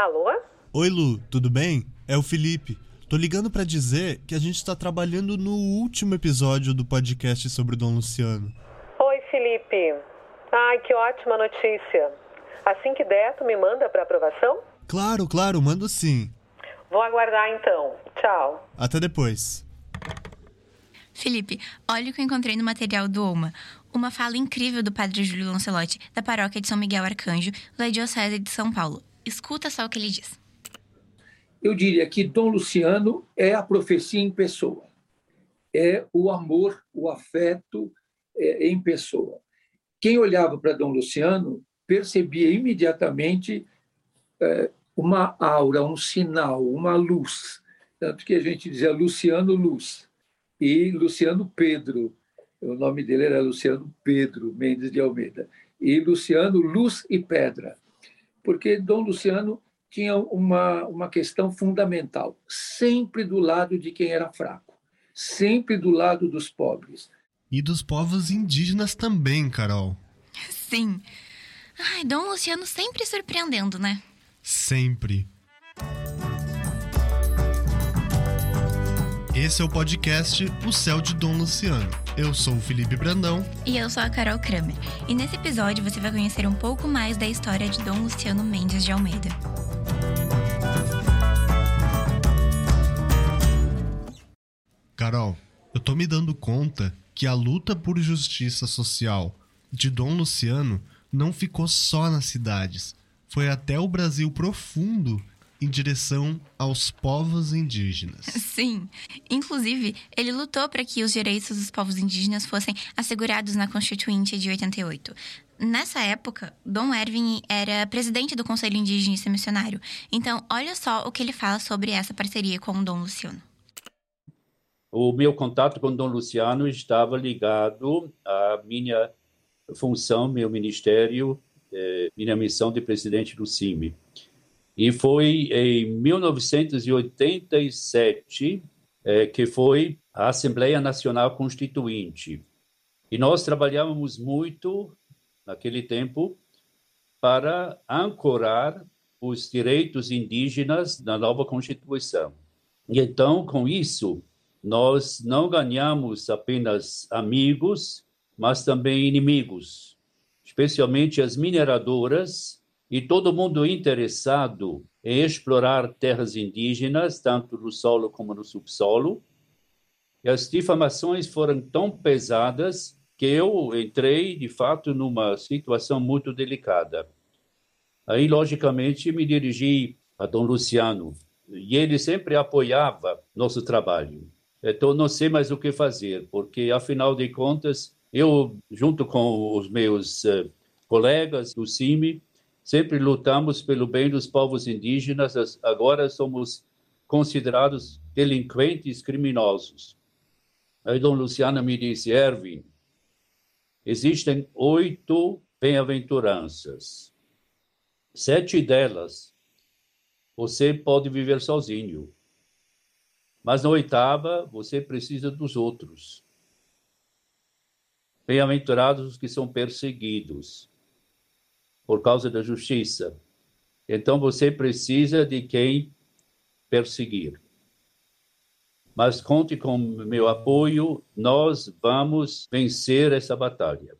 Alô? Oi, Lu, tudo bem? É o Felipe. Tô ligando para dizer que a gente está trabalhando no último episódio do podcast sobre o Dom Luciano. Oi, Felipe. Ai, que ótima notícia. Assim que der, tu me manda para aprovação? Claro, claro, mando sim. Vou aguardar então. Tchau. Até depois. Felipe, olha o que eu encontrei no material do OMA. Uma fala incrível do padre Júlio Lancelotti, da paróquia de São Miguel Arcanjo, da Diocese de São Paulo. Escuta só o que ele diz. Eu diria que Dom Luciano é a profecia em pessoa. É o amor, o afeto é, em pessoa. Quem olhava para Dom Luciano percebia imediatamente é, uma aura, um sinal, uma luz. Tanto que a gente dizia Luciano Luz e Luciano Pedro. O nome dele era Luciano Pedro Mendes de Almeida. E Luciano Luz e Pedra. Porque Dom Luciano tinha uma, uma questão fundamental, sempre do lado de quem era fraco, sempre do lado dos pobres. E dos povos indígenas também, Carol. Sim. Ai, Dom Luciano sempre surpreendendo, né? Sempre. Esse é o podcast O Céu de Dom Luciano. Eu sou o Felipe Brandão. E eu sou a Carol Kramer. E nesse episódio você vai conhecer um pouco mais da história de Dom Luciano Mendes de Almeida. Carol, eu tô me dando conta que a luta por justiça social de Dom Luciano não ficou só nas cidades. Foi até o Brasil profundo em direção aos povos indígenas. Sim. Inclusive, ele lutou para que os direitos dos povos indígenas fossem assegurados na Constituinte de 88. Nessa época, Dom Erwin era presidente do Conselho Indigenista Missionário. Então, olha só o que ele fala sobre essa parceria com o Dom Luciano. O meu contato com Dom Luciano estava ligado à minha função, meu ministério, eh, minha missão de presidente do CIMI. E foi em 1987 é, que foi a Assembleia Nacional Constituinte. E nós trabalhávamos muito, naquele tempo, para ancorar os direitos indígenas na nova Constituição. E então, com isso, nós não ganhamos apenas amigos, mas também inimigos, especialmente as mineradoras e todo mundo interessado em explorar terras indígenas, tanto no solo como no subsolo. E as difamações foram tão pesadas que eu entrei, de fato, numa situação muito delicada. Aí, logicamente, me dirigi a Dom Luciano, e ele sempre apoiava nosso trabalho. Então, não sei mais o que fazer, porque, afinal de contas, eu, junto com os meus uh, colegas do CIMI, Sempre lutamos pelo bem dos povos indígenas, agora somos considerados delinquentes criminosos. Aí Dom Luciano me disse, Erwin, existem oito bem-aventuranças. Sete delas você pode viver sozinho. Mas na oitava, você precisa dos outros. Bem-aventurados os que são perseguidos por causa da justiça. Então você precisa de quem perseguir. Mas conte com meu apoio, nós vamos vencer essa batalha.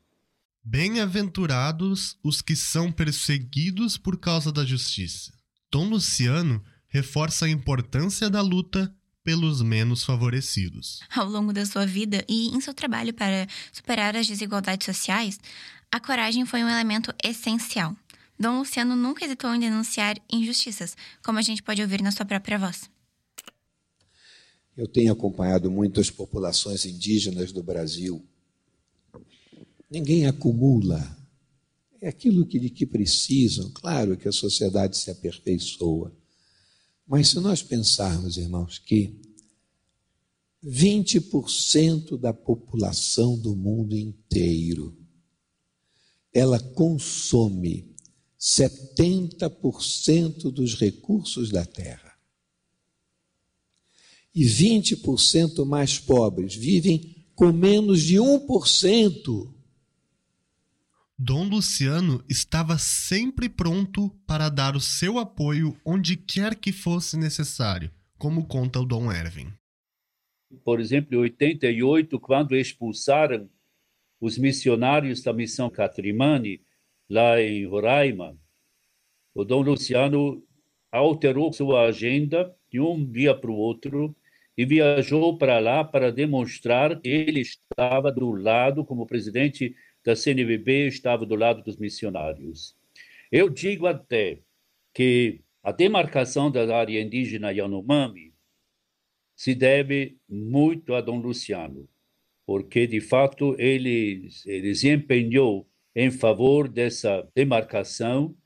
Bem-aventurados os que são perseguidos por causa da justiça. Dom Luciano reforça a importância da luta pelos menos favorecidos. Ao longo da sua vida e em seu trabalho para superar as desigualdades sociais, a coragem foi um elemento essencial. Dom Luciano nunca hesitou em denunciar injustiças, como a gente pode ouvir na sua própria voz. Eu tenho acompanhado muitas populações indígenas do Brasil. Ninguém acumula. É aquilo que, de que precisam. Claro que a sociedade se aperfeiçoa. Mas se nós pensarmos, irmãos, que 20% da população do mundo inteiro ela consome 70% dos recursos da terra. E 20% mais pobres vivem com menos de 1%. Dom Luciano estava sempre pronto para dar o seu apoio onde quer que fosse necessário, como conta o Dom Erwin. Por exemplo, em 88, quando expulsaram os missionários da missão Catrimani, lá em Roraima, o Dom Luciano alterou sua agenda de um dia para o outro e viajou para lá para demonstrar que ele estava do lado, como presidente da CNBB estava do lado dos missionários. Eu digo até que a demarcação da área indígena Yanomami se deve muito a Dom Luciano, porque de fato ele, ele se empenhou em favor dessa demarcação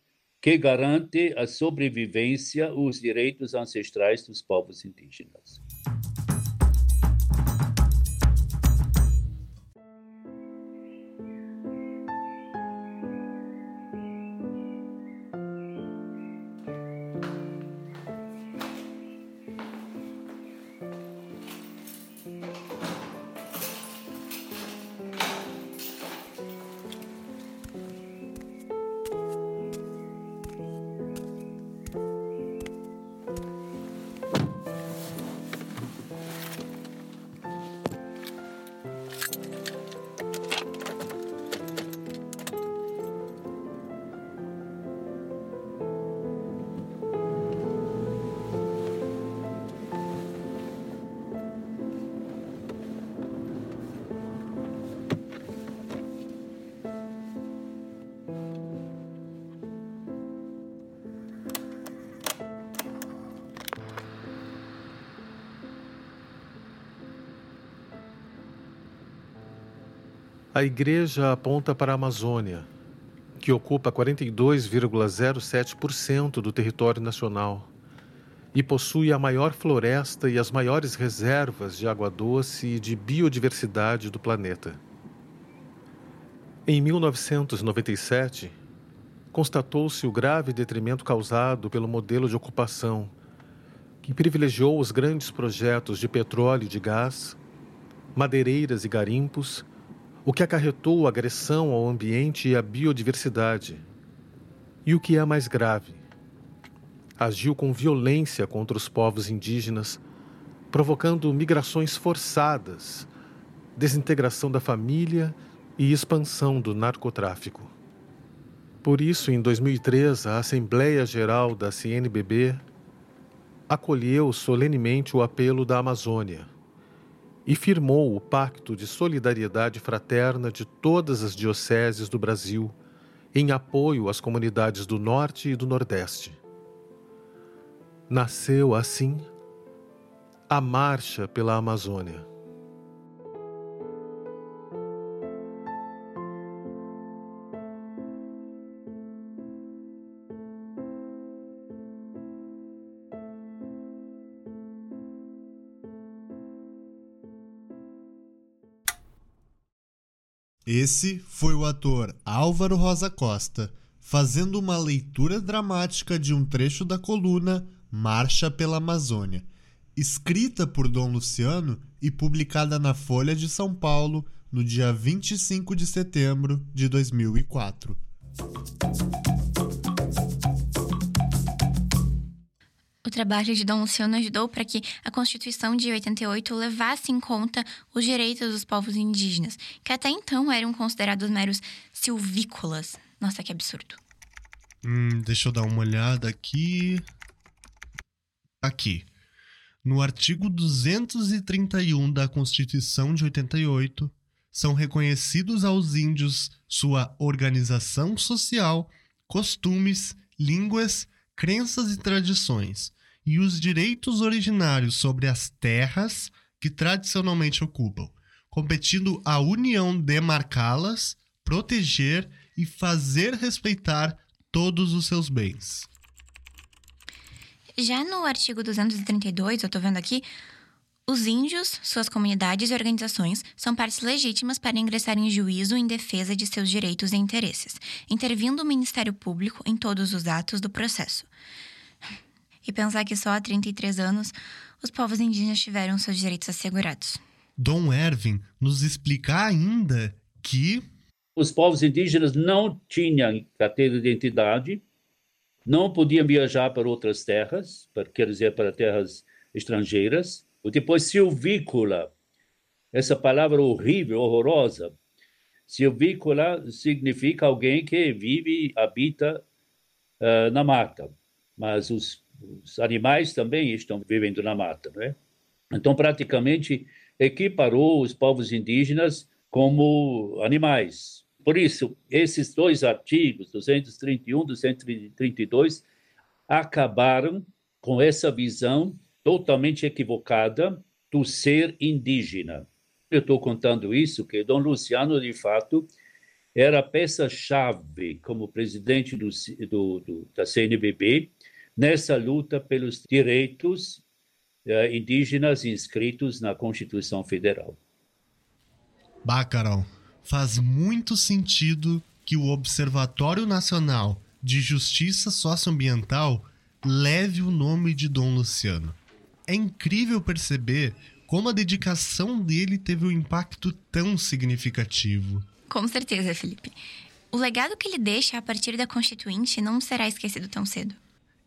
que garante a sobrevivência, os direitos ancestrais dos povos indígenas. A igreja aponta para a Amazônia, que ocupa 42,07% do território nacional e possui a maior floresta e as maiores reservas de água doce e de biodiversidade do planeta. Em 1997, constatou-se o grave detrimento causado pelo modelo de ocupação, que privilegiou os grandes projetos de petróleo e de gás, madeireiras e garimpos o que acarretou agressão ao ambiente e à biodiversidade. E o que é mais grave, agiu com violência contra os povos indígenas, provocando migrações forçadas, desintegração da família e expansão do narcotráfico. Por isso, em 2003, a Assembleia Geral da CNBB acolheu solenemente o apelo da Amazônia e firmou o Pacto de Solidariedade Fraterna de todas as dioceses do Brasil em apoio às comunidades do Norte e do Nordeste. Nasceu assim a Marcha pela Amazônia. Esse foi o ator Álvaro Rosa Costa, fazendo uma leitura dramática de um trecho da coluna Marcha pela Amazônia, escrita por Dom Luciano e publicada na Folha de São Paulo no dia 25 de setembro de 2004. Trabalho de Dom Luciano ajudou para que a Constituição de 88 levasse em conta os direitos dos povos indígenas, que até então eram considerados meros silvícolas. Nossa, que absurdo. Hum, deixa eu dar uma olhada aqui. Aqui. No artigo 231 da Constituição de 88, são reconhecidos aos índios sua organização social, costumes, línguas, crenças e tradições, e os direitos originários sobre as terras que tradicionalmente ocupam, competindo à União demarcá-las, proteger e fazer respeitar todos os seus bens. Já no artigo 232, eu estou vendo aqui, os índios, suas comunidades e organizações são partes legítimas para ingressar em juízo em defesa de seus direitos e interesses, intervindo o Ministério Público em todos os atos do processo. E pensar que só há 33 anos os povos indígenas tiveram seus direitos assegurados. Dom Erwin nos explica ainda que Os povos indígenas não tinham carteira de identidade, não podiam viajar para outras terras, para, quer dizer, para terras estrangeiras. Depois, silvícola, essa palavra horrível, horrorosa. Silvícola significa alguém que vive, habita uh, na mata, mas os, os, animais também estão vivendo na mata, não é? Então, praticamente, equiparou os povos indígenas como animais. Por isso, esses dois artigos, 231 e 232, acabaram com essa visão totalmente equivocada do ser indígena. Eu estou contando isso que Dom Luciano, de fato, era a peça-chave como presidente do, do, do, da CNBB nessa luta pelos direitos eh, indígenas inscritos na Constituição Federal. Bah, Carol, faz muito sentido que o Observatório Nacional de Justiça Socioambiental leve o nome de Dom Luciano. É incrível perceber como a dedicação dele teve um impacto tão significativo. Com certeza, Felipe. O legado que ele deixa a partir da Constituinte não será esquecido tão cedo.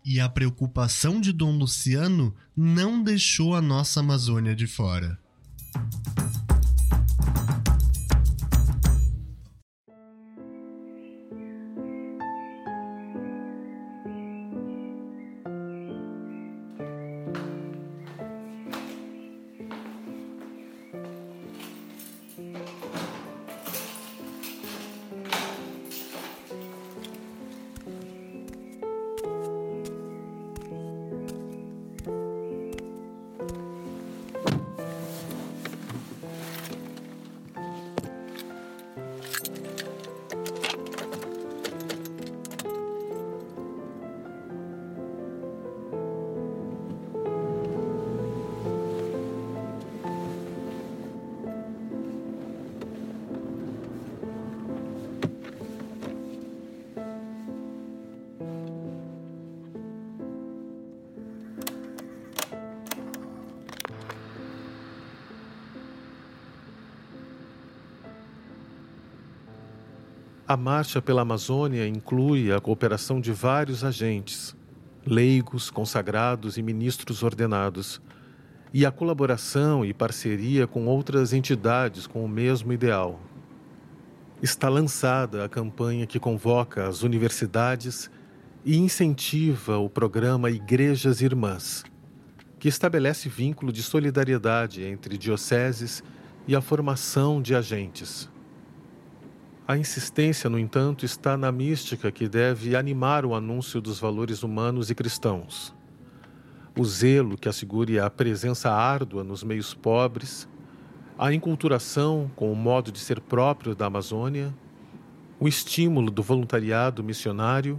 E a preocupação de Dom Luciano não deixou a nossa Amazônia de fora. A Marcha pela Amazônia inclui a cooperação de vários agentes, leigos, consagrados e ministros ordenados, e a colaboração e parceria com outras entidades com o mesmo ideal. Está lançada a campanha que convoca as universidades e incentiva o programa Igrejas Irmãs, que estabelece vínculo de solidariedade entre dioceses e a formação de agentes. A insistência, no entanto, está na mística que deve animar o anúncio dos valores humanos e cristãos. O zelo que assegure a presença árdua nos meios pobres, a enculturação com o modo de ser próprio da Amazônia, o estímulo do voluntariado missionário,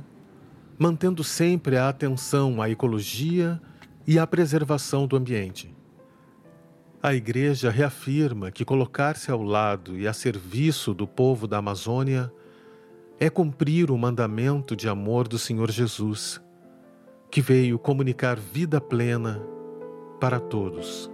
mantendo sempre a atenção à ecologia e à preservação do ambiente. A Igreja reafirma que colocar-se ao lado e a serviço do povo da Amazônia é cumprir o mandamento de amor do Senhor Jesus, que veio comunicar vida plena para todos.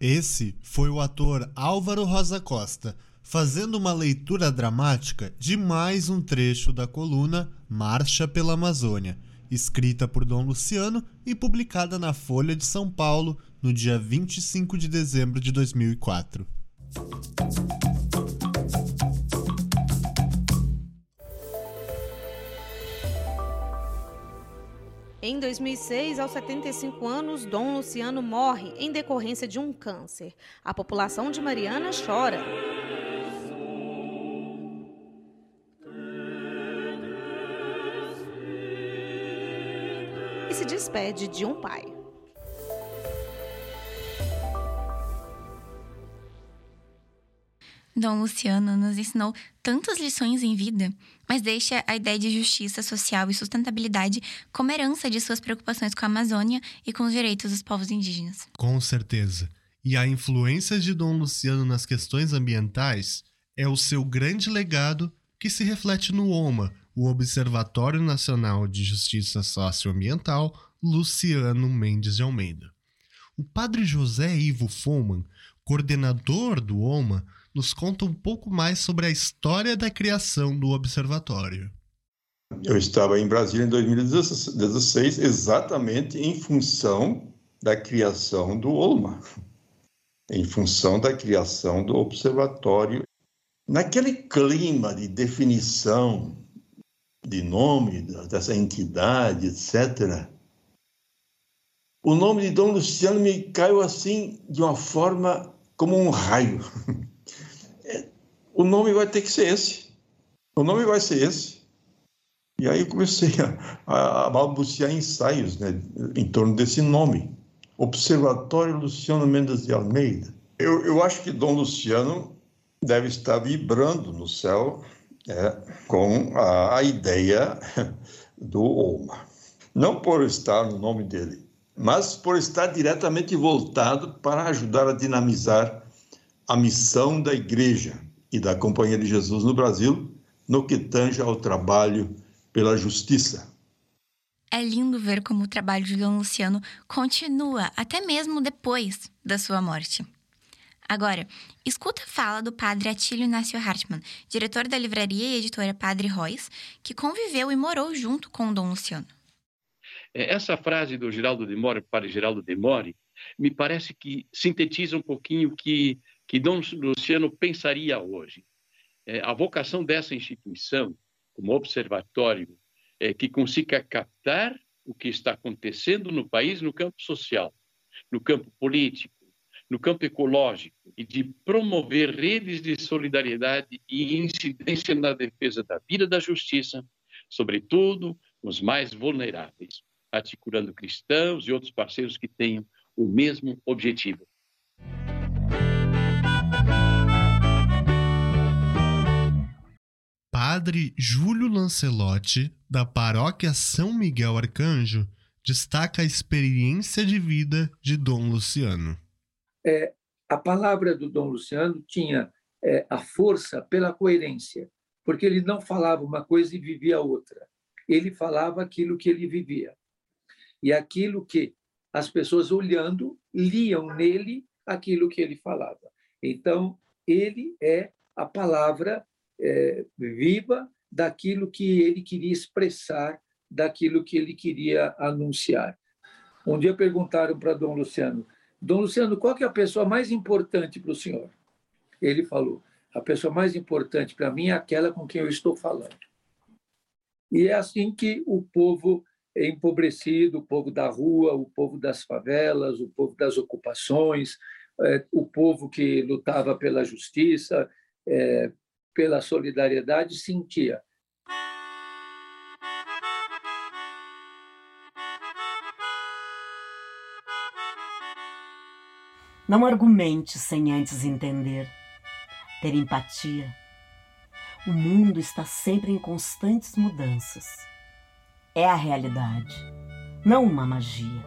Esse foi o ator Álvaro Rosa Costa fazendo uma leitura dramática de mais um trecho da coluna Marcha pela Amazônia, escrita por Dom Luciano e publicada na Folha de São Paulo no dia 25 de dezembro de 2004. Em 2006, aos 75 anos, Dom Luciano morre em decorrência de um câncer. A população de Mariana chora. Despede de um pai. Dom Luciano nos ensinou tantas lições em vida, mas deixa a ideia de justiça social e sustentabilidade como herança de suas preocupações com a Amazônia e com os direitos dos povos indígenas. Com certeza. E a influência de Dom Luciano nas questões ambientais é o seu grande legado que se reflete no OMA, o Observatório Nacional de Justiça Socioambiental, Luciano Mendes de Almeida. O padre José Ivo Foman, coordenador do OMA, nos conta um pouco mais sobre a história da criação do observatório. Eu estava em Brasília em 2016, exatamente em função da criação do OLMA, em função da criação do observatório. Naquele clima de definição de nome dessa entidade, etc., o nome de Dom Luciano me caiu assim de uma forma como um raio. O nome vai ter que ser esse. O nome vai ser esse. E aí eu comecei a, a balbuciar ensaios né, em torno desse nome. Observatório Luciano Mendes de Almeida. Eu, eu acho que Dom Luciano deve estar vibrando no céu é, com a, a ideia do OMA. Não por estar no nome dele, mas por estar diretamente voltado para ajudar a dinamizar a missão da Igreja e da Companhia de Jesus no Brasil no que tange ao trabalho pela justiça. É lindo ver como o trabalho de Dom Luciano continua até mesmo depois da sua morte. Agora, escuta a fala do padre Atílio Inácio Hartmann, diretor da livraria e editora Padre Royce, que conviveu e morou junto com Dom Luciano. É, essa frase do Geraldo de Mori, padre Geraldo de Mori, me parece que sintetiza um pouquinho o que, que Dom Luciano pensaria hoje. É, a vocação dessa instituição, como observatório, é que consiga captar o que está acontecendo no país no campo social, no campo político, no campo ecológico e de promover redes de solidariedade e incidência na defesa da vida da justiça, sobretudo os mais vulneráveis, articulando cristãos e outros parceiros que tenham o mesmo objetivo. Padre Júlio Lancelotti, da paróquia São Miguel Arcanjo, destaca a experiência de vida de Dom Luciano é, a palavra do Dom Luciano tinha é, a força pela coerência, porque ele não falava uma coisa e vivia outra. Ele falava aquilo que ele vivia. E aquilo que as pessoas olhando liam nele aquilo que ele falava. Então, ele é a palavra é, viva daquilo que ele queria expressar, daquilo que ele queria anunciar. Um dia perguntaram para Dom Luciano: Dom Luciano, qual é a pessoa mais importante para o senhor? Ele falou: a pessoa mais importante para mim é aquela com quem eu estou falando. E é assim que o povo empobrecido, o povo da rua, o povo das favelas, o povo das ocupações, é, o povo que lutava pela justiça, é, pela solidariedade, sentia. Não argumente sem antes entender, ter empatia. O mundo está sempre em constantes mudanças. É a realidade, não uma magia.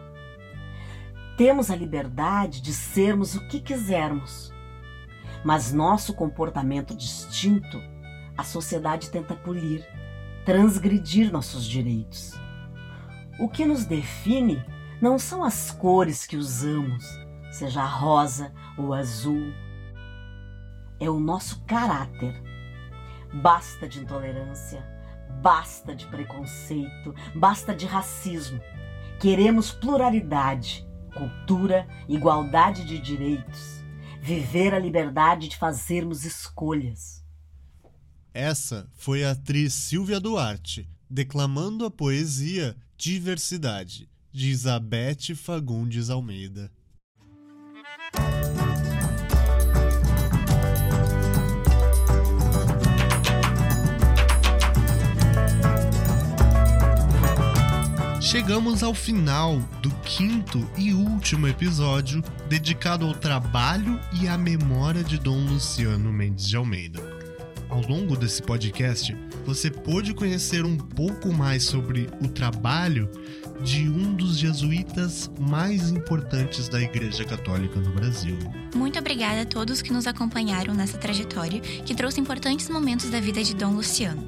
Temos a liberdade de sermos o que quisermos, mas nosso comportamento distinto, a sociedade tenta polir, transgredir nossos direitos. O que nos define não são as cores que usamos, seja rosa ou azul. É o nosso caráter. Basta de intolerância, basta de preconceito, basta de racismo. Queremos pluralidade, cultura, igualdade de direitos, viver a liberdade de fazermos escolhas. Essa foi a atriz Silvia Duarte declamando a poesia Diversidade, de Isabete Fagundes Almeida. Chegamos ao final do quinto e último episódio dedicado ao trabalho e à memória de Dom Luciano Mendes de Almeida. Ao longo desse podcast, você pôde conhecer um pouco mais sobre o trabalho de um dos jesuítas mais importantes da Igreja Católica no Brasil. Muito obrigada a todos que nos acompanharam nessa trajetória que trouxe importantes momentos da vida de Dom Luciano.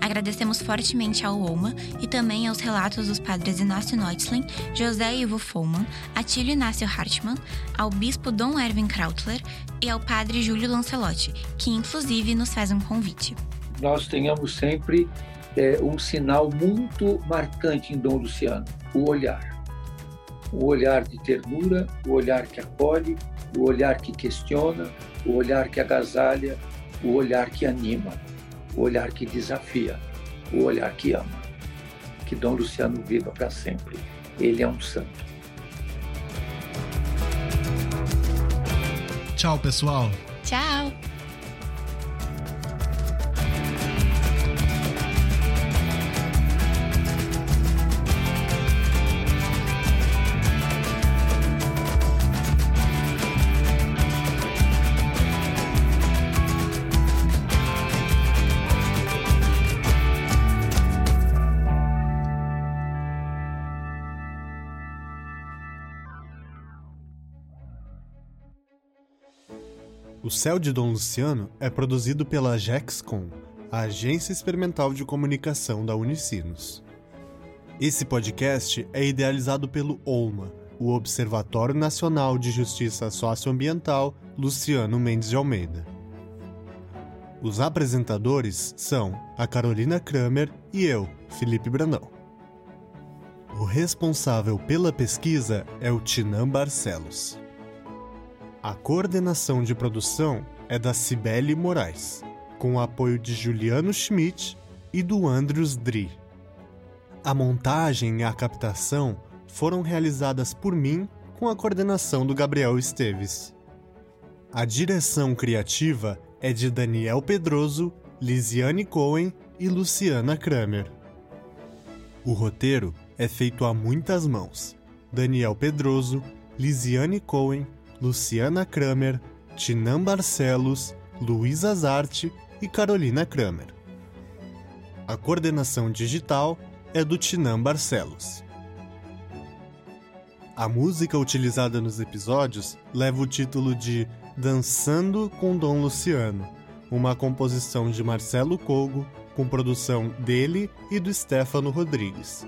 Agradecemos fortemente ao OMA e também aos relatos dos padres Inácio Neutzlin, José Ivo Follmann, Atílio Inácio Hartmann, ao bispo Dom Erwin Krautler e ao padre Júlio Lancelotti, que inclusive nos faz um convite. Nós tenhamos sempre é, um sinal muito marcante em Dom Luciano: o olhar. O olhar de ternura, o olhar que acolhe, o olhar que questiona, o olhar que agasalha, o olhar que anima, o olhar que desafia, o olhar que ama. Que Dom Luciano viva para sempre. Ele é um santo. Tchau, pessoal. Tchau. O Céu de Dom Luciano é produzido pela Jexcom, a agência experimental de comunicação da Unicinos. Esse podcast é idealizado pelo OLMA, o Observatório Nacional de Justiça Socioambiental Luciano Mendes de Almeida. Os apresentadores são a Carolina Kramer e eu, Felipe Brandão. O responsável pela pesquisa é o Tinan Barcelos. A coordenação de produção é da Cibele Moraes, com o apoio de Juliano Schmidt e do Andrews Dri. A montagem e a captação foram realizadas por mim com a coordenação do Gabriel Esteves. A direção criativa é de Daniel Pedroso, Lisiane Cohen e Luciana Kramer. O roteiro é feito a muitas mãos. Daniel Pedroso, Lisiane Cohen, Luciana Kramer, Tinan Barcelos, Luísa Zarte e Carolina Kramer. A coordenação digital é do Tinan Barcelos. A música utilizada nos episódios leva o título de Dançando com Dom Luciano, uma composição de Marcelo Cogo, com produção dele e do Stefano Rodrigues.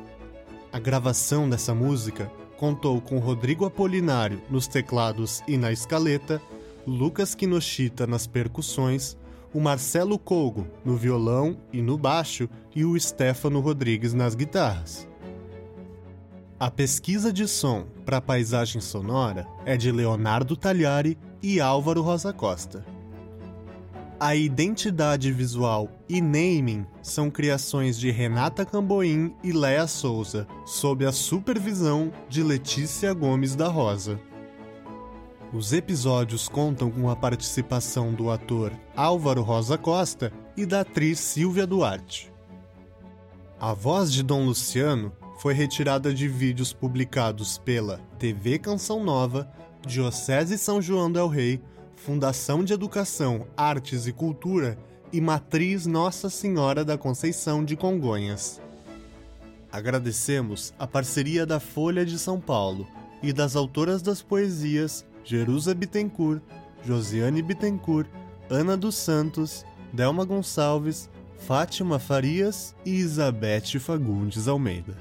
A gravação dessa música contou com Rodrigo Apolinário nos teclados e na escaleta, Lucas Kinoshita nas percussões, o Marcelo Colgo no violão e no baixo e o Stefano Rodrigues nas guitarras. A pesquisa de som para a paisagem sonora é de Leonardo Tagliari e Álvaro Rosa Costa. A identidade visual e naming são criações de Renata Camboim e Léa Souza, sob a supervisão de Letícia Gomes da Rosa. Os episódios contam com a participação do ator Álvaro Rosa Costa e da atriz Silvia Duarte. A voz de Dom Luciano foi retirada de vídeos publicados pela TV Canção Nova, Diocese São João del Rei, Fundação de Educação, Artes e Cultura e Matriz Nossa Senhora da Conceição de Congonhas. Agradecemos a parceria da Folha de São Paulo e das autoras das poesias Jerusa Bittencourt, Josiane Bittencourt, Ana dos Santos, Delma Gonçalves, Fátima Farias e Isabete Fagundes Almeida.